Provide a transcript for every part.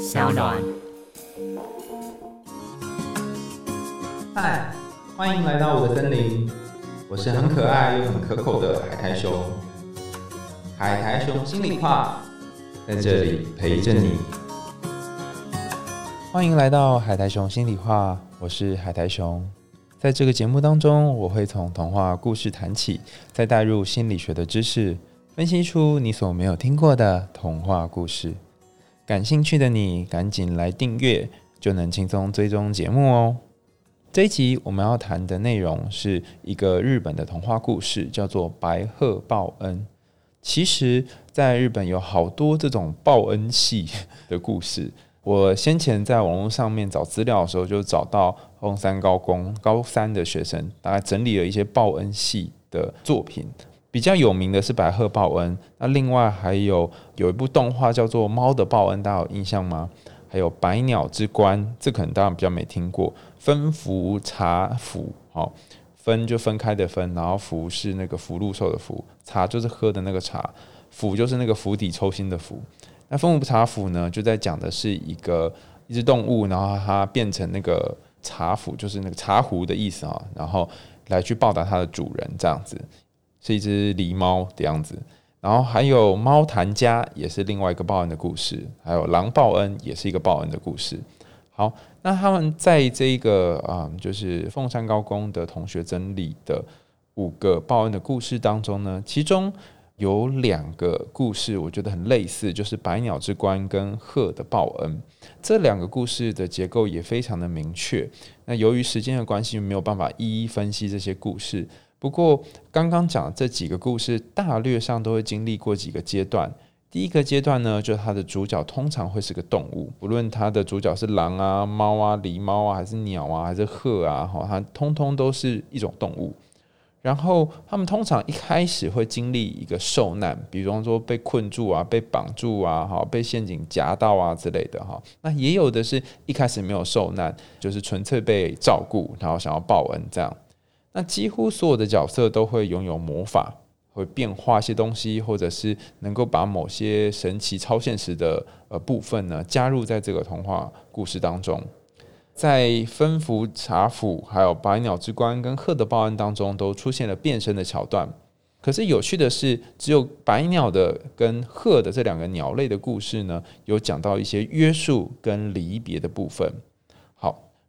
小暖。嗨，欢迎来到我的森林，我是很可爱又很可口的海苔熊。海苔熊心里话，在这里陪着你。欢迎来到海苔熊心里话，我是海苔熊。在这个节目当中，我会从童话故事谈起，再带入心理学的知识，分析出你所没有听过的童话故事。感兴趣的你，赶紧来订阅，就能轻松追踪节目哦。这一集我们要谈的内容是一个日本的童话故事，叫做《白鹤报恩》。其实，在日本有好多这种报恩系的故事。我先前在网络上面找资料的时候，就找到凤山高工高三的学生，大概整理了一些报恩系的作品。比较有名的是《白鹤报恩》，那另外还有有一部动画叫做《猫的报恩》，大家有印象吗？还有《百鸟之关》，这可能大家比较没听过。分福茶府，好，分就分开的分，然后福是那个福禄寿的福，茶就是喝的那个茶，府就是那个釜底抽薪的釜。那分福茶府呢，就在讲的是一个一只动物，然后它变成那个茶釜，就是那个茶壶的意思啊，然后来去报答它的主人，这样子是一只狸猫的样子。然后还有猫谭家，也是另外一个报恩的故事，还有狼报恩，也是一个报恩的故事。好，那他们在这个啊，就是凤山高工的同学整理的五个报恩的故事当中呢，其中。有两个故事，我觉得很类似，就是百鸟之关跟鹤的报恩。这两个故事的结构也非常的明确。那由于时间的关系，没有办法一一分析这些故事。不过刚刚讲这几个故事，大略上都会经历过几个阶段。第一个阶段呢，就是它的主角通常会是个动物，不论它的主角是狼啊、猫啊、狸猫啊，还是鸟啊，还是鹤啊，哈，它通通都是一种动物。然后他们通常一开始会经历一个受难，比方说被困住啊、被绑住啊、哈、被陷阱夹到啊之类的哈。那也有的是一开始没有受难，就是纯粹被照顾，然后想要报恩这样。那几乎所有的角色都会拥有魔法，会变化一些东西，或者是能够把某些神奇超现实的呃部分呢加入在这个童话故事当中。在分福茶府、还有百鸟之关跟鹤的报恩当中，都出现了变身的桥段。可是有趣的是，只有百鸟的跟鹤的这两个鸟类的故事呢，有讲到一些约束跟离别的部分。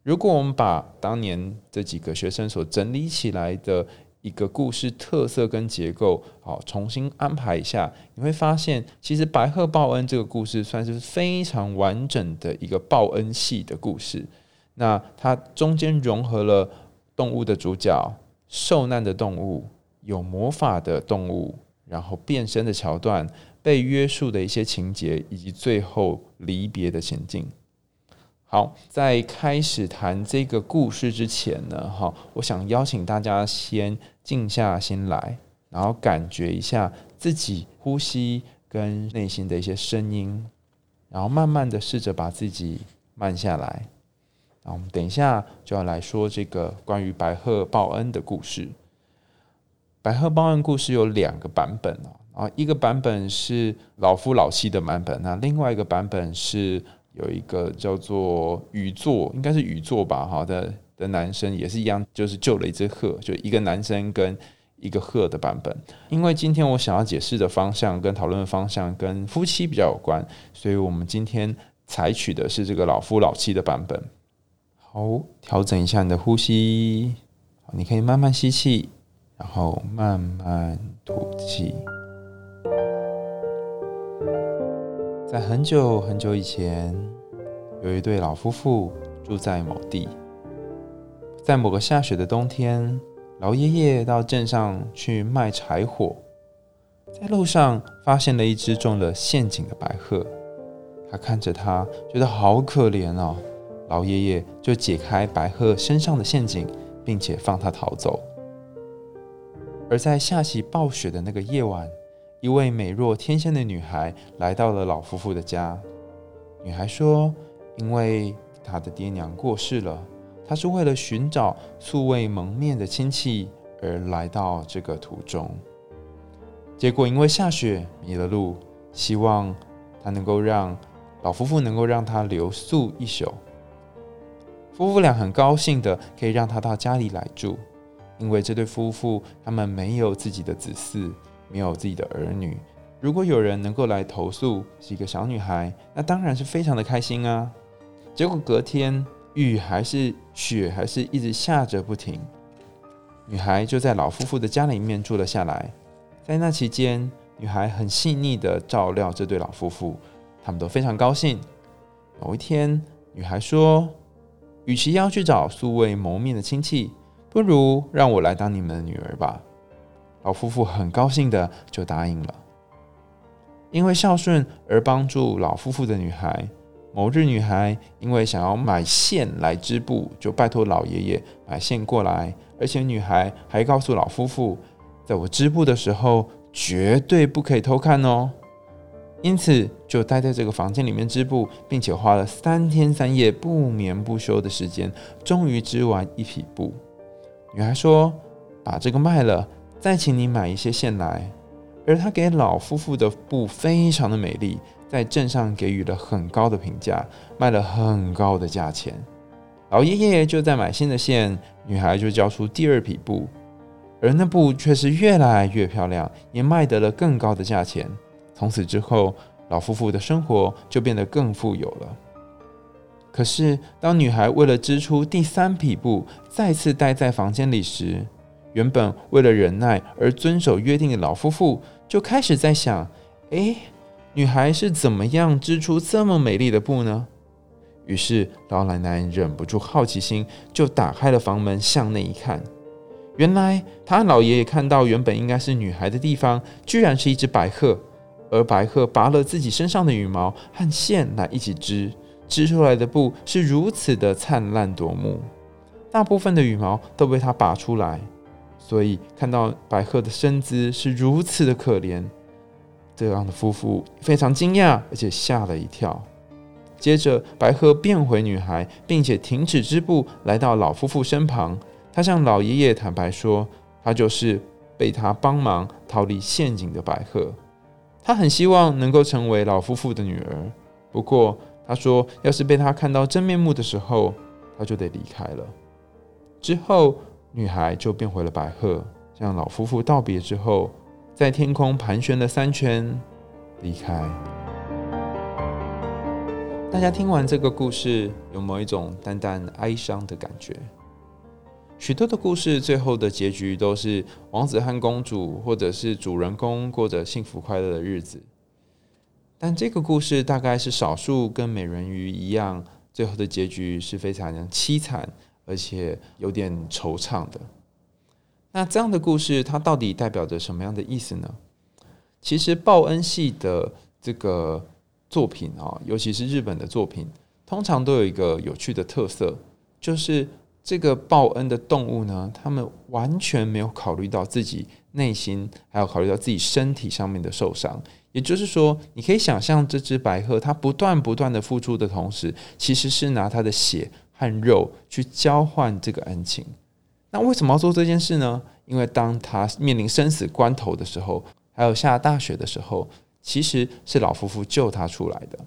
如果我们把当年这几个学生所整理起来的一个故事特色跟结构，好重新安排一下，你会发现，其实白鹤报恩这个故事算是非常完整的一个报恩系的故事。那它中间融合了动物的主角、受难的动物、有魔法的动物，然后变身的桥段、被约束的一些情节，以及最后离别的前进。好，在开始谈这个故事之前呢，哈，我想邀请大家先静下心来，然后感觉一下自己呼吸跟内心的一些声音，然后慢慢的试着把自己慢下来。那我们等一下就要来说这个关于白鹤报恩的故事。白鹤报恩故事有两个版本啊，一个版本是老夫老妻的版本，那另外一个版本是有一个叫做宇作，应该是宇作吧，哈的的男生也是一样，就是救了一只鹤，就一个男生跟一个鹤的版本。因为今天我想要解释的方向跟讨论的方向跟夫妻比较有关，所以我们今天采取的是这个老夫老妻的版本。好，调整一下你的呼吸。你可以慢慢吸气，然后慢慢吐气。在很久很久以前，有一对老夫妇住在某地。在某个下雪的冬天，老爷爷到镇上去卖柴火，在路上发现了一只中了陷阱的白鹤。他看着它，觉得好可怜哦。老爷爷就解开白鹤身上的陷阱，并且放它逃走。而在下起暴雪的那个夜晚，一位美若天仙的女孩来到了老夫妇的家。女孩说：“因为她的爹娘过世了，她是为了寻找素未谋面的亲戚而来到这个途中。结果因为下雪迷了路，希望她能够让。”老夫妇能够让她留宿一宿。夫妇俩很高兴的可以让她到家里来住，因为这对夫妇他们没有自己的子嗣，没有自己的儿女。如果有人能够来投诉是一个小女孩，那当然是非常的开心啊。结果隔天雨还是雪还是一直下着不停，女孩就在老夫妇的家里面住了下来。在那期间，女孩很细腻的照料这对老夫妇，他们都非常高兴。某一天，女孩说。与其要去找素未谋面的亲戚，不如让我来当你们的女儿吧。老夫妇很高兴的就答应了。因为孝顺而帮助老夫妇的女孩，某日女孩因为想要买线来织布，就拜托老爷爷买线过来。而且女孩还告诉老夫妇，在我织布的时候，绝对不可以偷看哦。因此，就待在这个房间里面织布，并且花了三天三夜不眠不休的时间，终于织完一匹布。女孩说：“把这个卖了，再请你买一些线来。”而他给老夫妇的布非常的美丽，在镇上给予了很高的评价，卖了很高的价钱。老爷爷就在买新的线，女孩就交出第二匹布，而那布却是越来越漂亮，也卖得了更高的价钱。从此之后，老夫妇的生活就变得更富有了。可是，当女孩为了织出第三匹布，再次待在房间里时，原本为了忍耐而遵守约定的老夫妇就开始在想：哎，女孩是怎么样织出这么美丽的布呢？于是，老奶奶忍不住好奇心，就打开了房门，向内一看，原来她和老爷爷看到原本应该是女孩的地方，居然是一只白鹤。而白鹤拔了自己身上的羽毛和线来一起织，织出来的布是如此的灿烂夺目。大部分的羽毛都被它拔出来，所以看到白鹤的身姿是如此的可怜。这样的夫妇非常惊讶，而且吓了一跳。接着，白鹤变回女孩，并且停止织布，来到老夫妇身旁。他向老爷爷坦白说，他就是被他帮忙逃离陷阱的白鹤。他很希望能够成为老夫妇的女儿，不过他说，要是被他看到真面目的时候，他就得离开了。之后，女孩就变回了白鹤，向老夫妇道别之后，在天空盘旋了三圈，离开。大家听完这个故事，有没有一种淡淡哀伤的感觉？许多的故事最后的结局都是王子和公主，或者是主人公过着幸福快乐的日子。但这个故事大概是少数跟美人鱼一样，最后的结局是非常凄惨，而且有点惆怅的。那这样的故事，它到底代表着什么样的意思呢？其实报恩系的这个作品啊，尤其是日本的作品，通常都有一个有趣的特色，就是。这个报恩的动物呢，他们完全没有考虑到自己内心，还有考虑到自己身体上面的受伤。也就是说，你可以想象这只白鹤，它不断不断的付出的同时，其实是拿它的血和肉去交换这个恩情。那为什么要做这件事呢？因为当他面临生死关头的时候，还有下大雪的时候，其实是老夫妇救他出来的。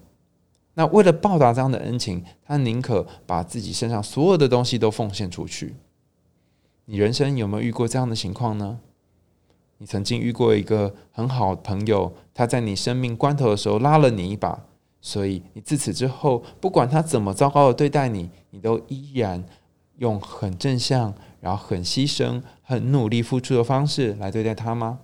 那为了报答这样的恩情，他宁可把自己身上所有的东西都奉献出去。你人生有没有遇过这样的情况呢？你曾经遇过一个很好的朋友，他在你生命关头的时候拉了你一把，所以你自此之后，不管他怎么糟糕的对待你，你都依然用很正向、然后很牺牲、很努力付出的方式来对待他吗？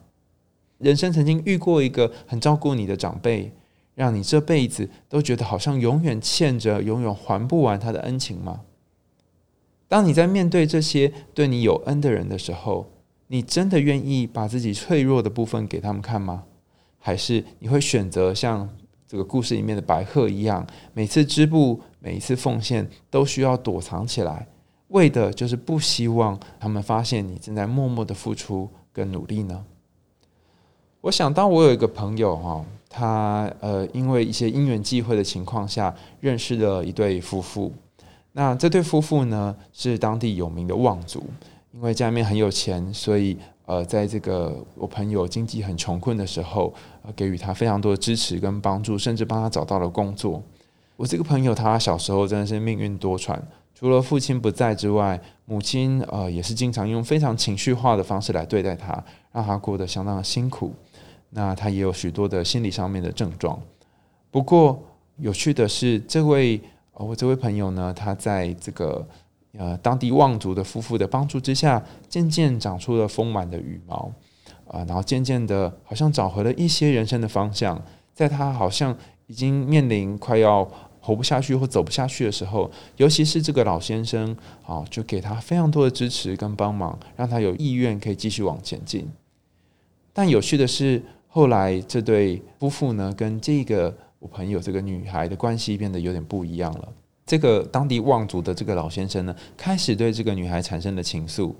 人生曾经遇过一个很照顾你的长辈。让你这辈子都觉得好像永远欠着、永远还不完他的恩情吗？当你在面对这些对你有恩的人的时候，你真的愿意把自己脆弱的部分给他们看吗？还是你会选择像这个故事里面的白鹤一样，每次织布、每一次奉献都需要躲藏起来，为的就是不希望他们发现你正在默默的付出跟努力呢？我想到我有一个朋友哈。他呃，因为一些因缘际会的情况下，认识了一对夫妇。那这对夫妇呢，是当地有名的望族。因为家里面很有钱，所以呃，在这个我朋友经济很穷困的时候，呃，给予他非常多的支持跟帮助，甚至帮他找到了工作。我这个朋友他小时候真的是命运多舛，除了父亲不在之外，母亲呃也是经常用非常情绪化的方式来对待他，让他过得相当的辛苦。那他也有许多的心理上面的症状。不过有趣的是，这位呃我这位朋友呢，他在这个呃当地望族的夫妇的帮助之下，渐渐长出了丰满的羽毛啊，然后渐渐的，好像找回了一些人生的方向。在他好像已经面临快要活不下去或走不下去的时候，尤其是这个老先生啊，就给他非常多的支持跟帮忙，让他有意愿可以继续往前进。但有趣的是，后来这对夫妇呢，跟这个我朋友这个女孩的关系变得有点不一样了。这个当地望族的这个老先生呢，开始对这个女孩产生了情愫，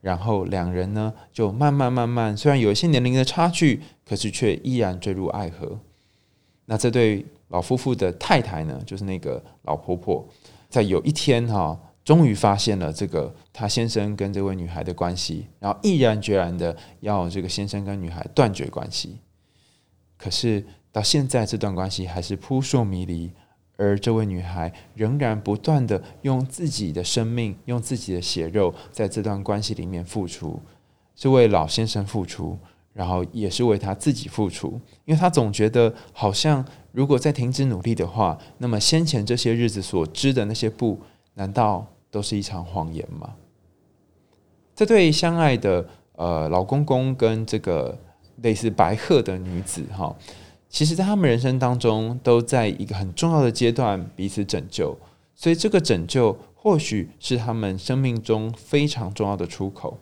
然后两人呢，就慢慢慢慢，虽然有一些年龄的差距，可是却依然坠入爱河。那这对老夫妇的太太呢，就是那个老婆婆，在有一天哈，终于发现了这个他先生跟这位女孩的关系，然后毅然决然的要这个先生跟女孩断绝关系。可是到现在，这段关系还是扑朔迷离，而这位女孩仍然不断的用自己的生命、用自己的血肉，在这段关系里面付出，是为老先生付出。然后也是为他自己付出，因为他总觉得好像如果再停止努力的话，那么先前这些日子所织的那些布，难道都是一场谎言吗？这对相爱的呃老公公跟这个类似白鹤的女子哈，其实，在他们人生当中都在一个很重要的阶段彼此拯救，所以这个拯救或许是他们生命中非常重要的出口。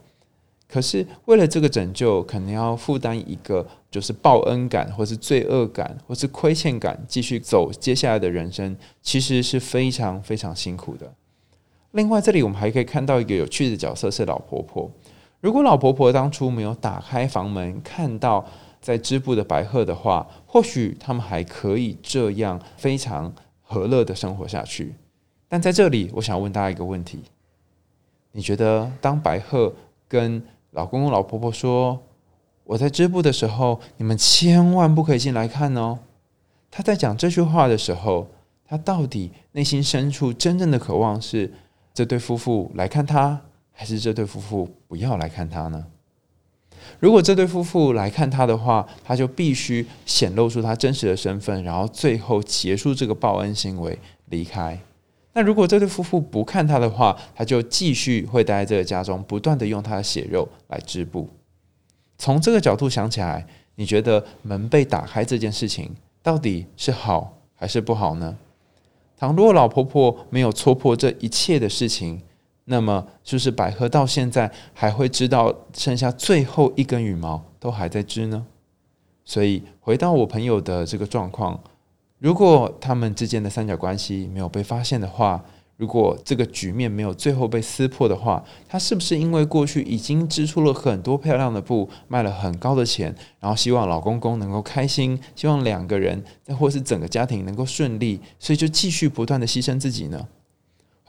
可是，为了这个拯救，可能要负担一个就是报恩感，或是罪恶感，或是亏欠感，继续走接下来的人生，其实是非常非常辛苦的。另外，这里我们还可以看到一个有趣的角色是老婆婆。如果老婆婆当初没有打开房门，看到在织布的白鹤的话，或许他们还可以这样非常和乐的生活下去。但在这里，我想问大家一个问题：你觉得当白鹤跟老公公、老婆婆说：“我在织布的时候，你们千万不可以进来看哦。”他在讲这句话的时候，他到底内心深处真正的渴望是这对夫妇来看他，还是这对夫妇不要来看他呢？如果这对夫妇来看他的话，他就必须显露出他真实的身份，然后最后结束这个报恩行为，离开。那如果这对夫妇不看他的话，他就继续会待在这个家中，不断的用他的血肉来织布。从这个角度想起来，你觉得门被打开这件事情到底是好还是不好呢？倘若老婆婆没有戳破这一切的事情，那么是不是百合到现在还会知道剩下最后一根羽毛都还在织呢？所以回到我朋友的这个状况。如果他们之间的三角关系没有被发现的话，如果这个局面没有最后被撕破的话，他是不是因为过去已经织出了很多漂亮的布，卖了很高的钱，然后希望老公公能够开心，希望两个人或是整个家庭能够顺利，所以就继续不断的牺牲自己呢？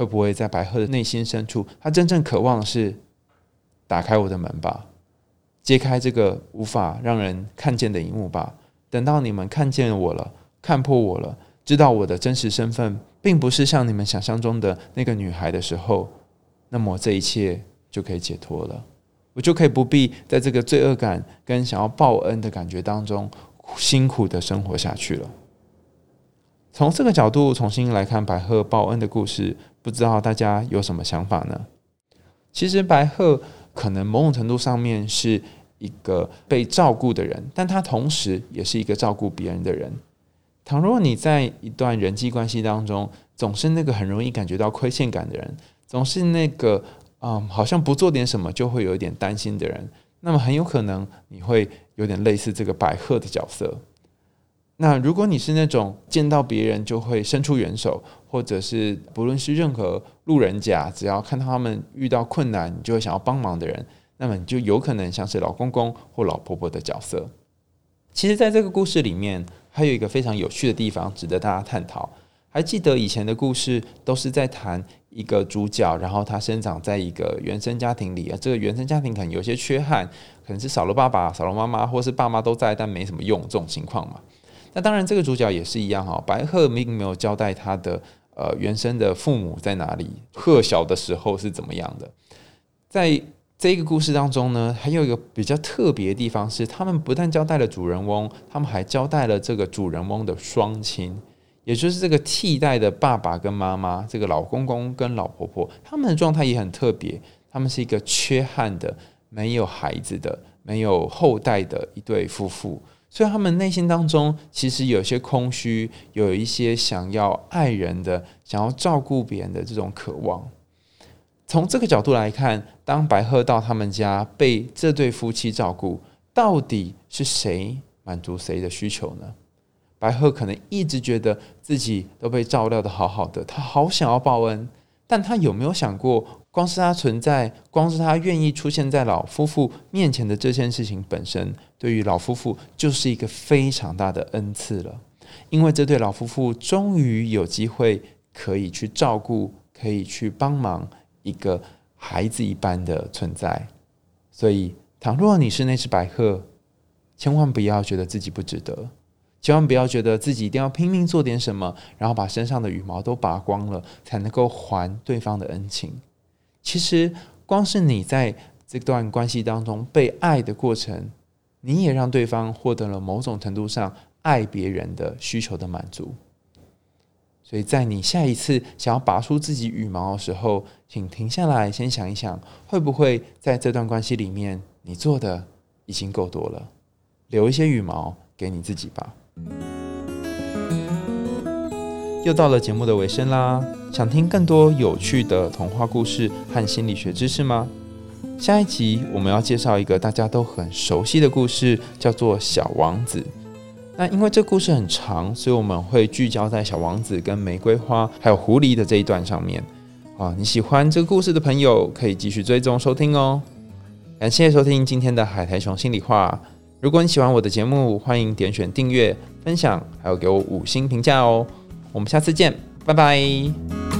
会不会在白鹤的内心深处，他真正渴望的是打开我的门吧，揭开这个无法让人看见的一幕吧？等到你们看见我了。看破我了，知道我的真实身份并不是像你们想象中的那个女孩的时候，那么这一切就可以解脱了，我就可以不必在这个罪恶感跟想要报恩的感觉当中辛苦的生活下去了。从这个角度重新来看白鹤报恩的故事，不知道大家有什么想法呢？其实白鹤可能某种程度上面是一个被照顾的人，但他同时也是一个照顾别人的人。倘若你在一段人际关系当中，总是那个很容易感觉到亏欠感的人，总是那个嗯，好像不做点什么就会有一点担心的人，那么很有可能你会有点类似这个白鹤的角色。那如果你是那种见到别人就会伸出援手，或者是不论是任何路人甲，只要看到他们遇到困难，你就会想要帮忙的人，那么你就有可能像是老公公或老婆婆的角色。其实，在这个故事里面。还有一个非常有趣的地方，值得大家探讨。还记得以前的故事都是在谈一个主角，然后他生长在一个原生家庭里啊，这个原生家庭可能有些缺憾，可能是少了爸爸、少了妈妈，或是爸妈都在但没什么用这种情况嘛。那当然，这个主角也是一样哈，白鹤并没有交代他的呃原生的父母在哪里，鹤小的时候是怎么样的。在这个故事当中呢，还有一个比较特别的地方是，他们不但交代了主人翁，他们还交代了这个主人翁的双亲，也就是这个替代的爸爸跟妈妈，这个老公公跟老婆婆，他们的状态也很特别，他们是一个缺憾的、没有孩子的、没有后代的一对夫妇。所以他们内心当中其实有些空虚，有一些想要爱人的、想要照顾别人的这种渴望。从这个角度来看，当白鹤到他们家被这对夫妻照顾，到底是谁满足谁的需求呢？白鹤可能一直觉得自己都被照料的好好的，他好想要报恩，但他有没有想过？光是他存在，光是他愿意出现在老夫妇面前的这件事情本身，对于老夫妇就是一个非常大的恩赐了。因为这对老夫妇终于有机会可以去照顾，可以去帮忙一个孩子一般的存在。所以，倘若你是那只白鹤，千万不要觉得自己不值得，千万不要觉得自己一定要拼命做点什么，然后把身上的羽毛都拔光了，才能够还对方的恩情。其实，光是你在这段关系当中被爱的过程，你也让对方获得了某种程度上爱别人的需求的满足。所以在你下一次想要拔出自己羽毛的时候，请停下来，先想一想，会不会在这段关系里面，你做的已经够多了，留一些羽毛给你自己吧。又到了节目的尾声啦，想听更多有趣的童话故事和心理学知识吗？下一集我们要介绍一个大家都很熟悉的故事，叫做《小王子》。那因为这故事很长，所以我们会聚焦在小王子跟玫瑰花还有狐狸的这一段上面。啊，你喜欢这个故事的朋友可以继续追踪收听哦。感谢收听今天的海苔熊心里话。如果你喜欢我的节目，欢迎点选订阅、分享，还有给我五星评价哦。我们下次见，拜拜。